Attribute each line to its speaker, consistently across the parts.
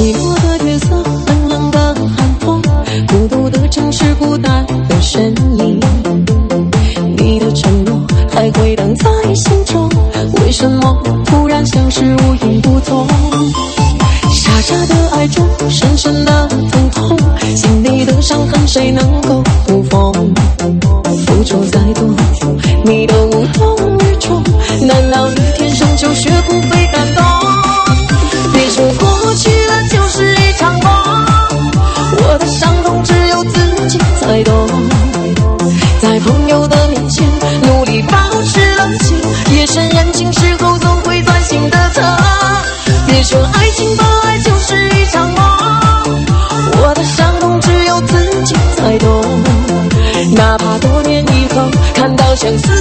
Speaker 1: 起落的月色，冷冷的寒风，孤独的城市，孤单的身影。你的承诺还回荡在心中，为什么突然消失无影无踪？傻傻的爱中，深深的疼痛，心里的伤痕谁能够抚缝？付出再多，的伤痛只有自己才懂。在朋友的面前努力保持冷静，夜深人静时候总会钻心的疼。别说爱情本来就是一场梦，我的伤痛只有自己才懂。哪怕多年以后看到相思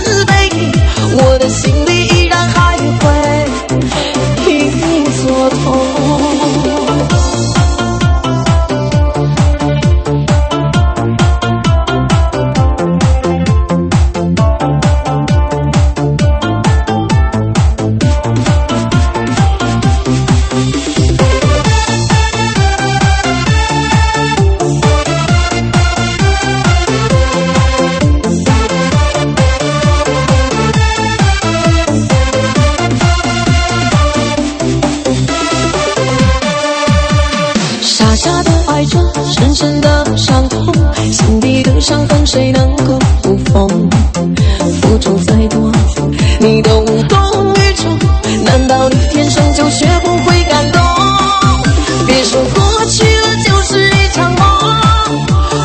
Speaker 1: 深的伤痛，心底的伤痕谁能够抚缝？付出再多，你都无动于衷，难道你天生就学不会感动？别说过去了就是一场梦，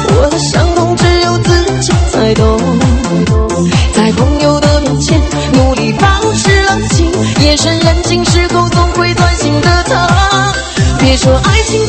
Speaker 1: 我的伤痛只有自己才懂。在朋友的面前努力保持冷静，夜深人静时候总会钻心的疼。别说爱情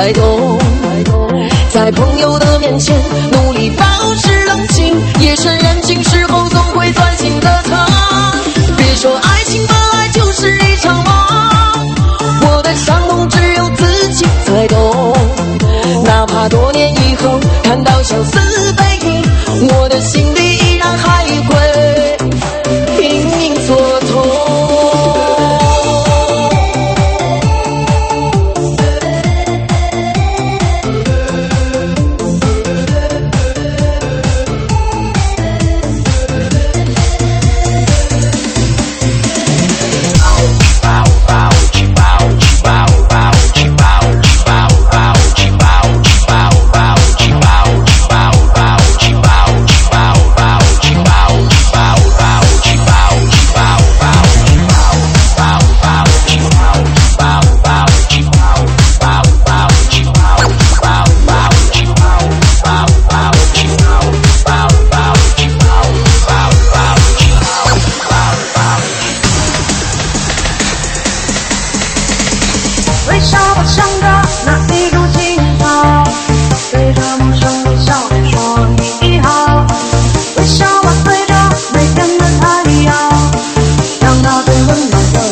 Speaker 1: 太多。在朋友的面前努力保持冷静，夜深人静时候总会钻我唱着那一种情操对着陌生的笑脸说你好。微笑吧随着每天的太阳让那最温暖的